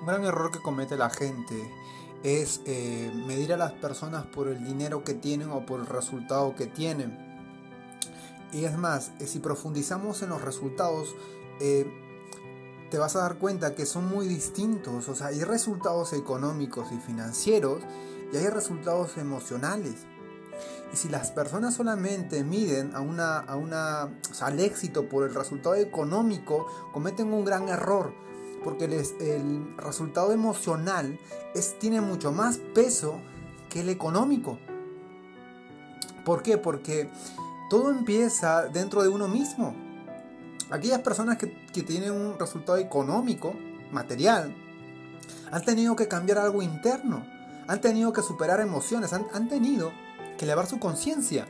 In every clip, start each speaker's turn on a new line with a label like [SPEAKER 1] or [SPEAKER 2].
[SPEAKER 1] Un gran error que comete la gente es eh, medir a las personas por el dinero que tienen o por el resultado que tienen. Y es más, eh, si profundizamos en los resultados, eh, te vas a dar cuenta que son muy distintos. O sea, hay resultados económicos y financieros y hay resultados emocionales. Y si las personas solamente miden a una, al éxito por el resultado económico, cometen un gran error porque el resultado emocional es, tiene mucho más peso que el económico. ¿Por qué? Porque todo empieza dentro de uno mismo. Aquellas personas que, tienen un resultado económico, material, han tenido que cambiar algo interno, han tenido que superar emociones, han, han tenido que elevar su conciencia.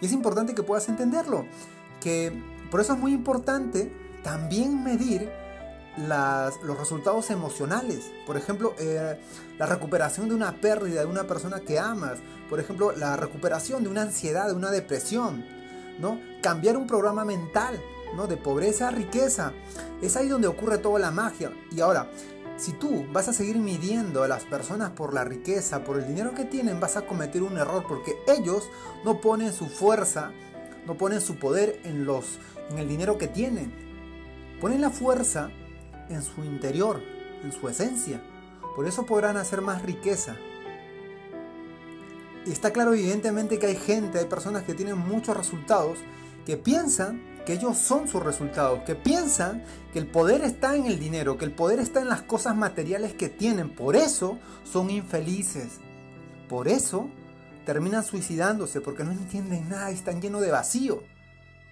[SPEAKER 1] Y es importante que puedas entenderlo, que por eso es muy importante también medir los resultados emocionales. Por ejemplo, eh, la recuperación de una pérdida de una persona que amas. Por ejemplo, la recuperación de una ansiedad, de una depresión. ¿no? Cambiar un programa mental ¿no? de pobreza a riqueza. Es ahí donde ocurre toda la magia. Y ahora, si tú vas a seguir midiendo a las personas por la riqueza, por el dinero que tienen, vas a cometer un error porque ellos no ponen su fuerza, no ponen su poder en, los, en el dinero que tienen. Ponen la fuerza en su interior, en su esencia. Por eso podrán hacer más riqueza. Y está claro evidentemente que hay gente, hay personas que tienen muchos resultados, que piensan que ellos son sus resultados, que piensan que el poder está en el dinero, que el poder está en las cosas materiales que tienen. Por eso son infelices. Por eso terminan suicidándose, porque no entienden nada y están llenos de vacío.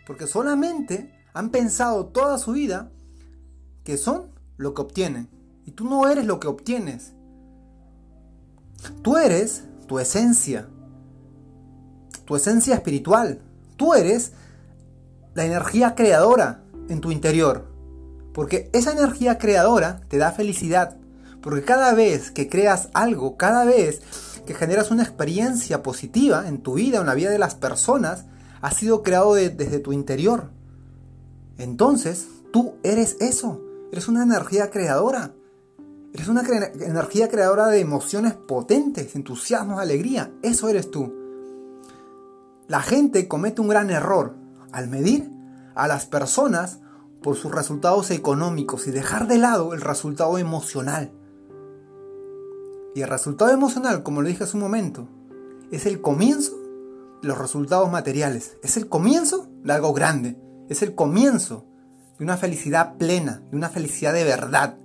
[SPEAKER 1] Porque solamente han pensado toda su vida que son lo que obtienen. Y tú no eres lo que obtienes. Tú eres tu esencia. Tu esencia espiritual. Tú eres la energía creadora en tu interior. Porque esa energía creadora te da felicidad. Porque cada vez que creas algo, cada vez que generas una experiencia positiva en tu vida, en la vida de las personas, ha sido creado desde tu interior. Entonces, tú eres eso. Eres una energía creadora. Eres una energía creadora de emociones potentes, entusiasmo, alegría. Eso eres tú. La gente comete un gran error al medir a las personas por sus resultados económicos y dejar de lado el resultado emocional. Y el resultado emocional, como lo dije hace un momento, es el comienzo de los resultados materiales. Es el comienzo de algo grande. Es el comienzo de una felicidad plena, de una felicidad de verdad.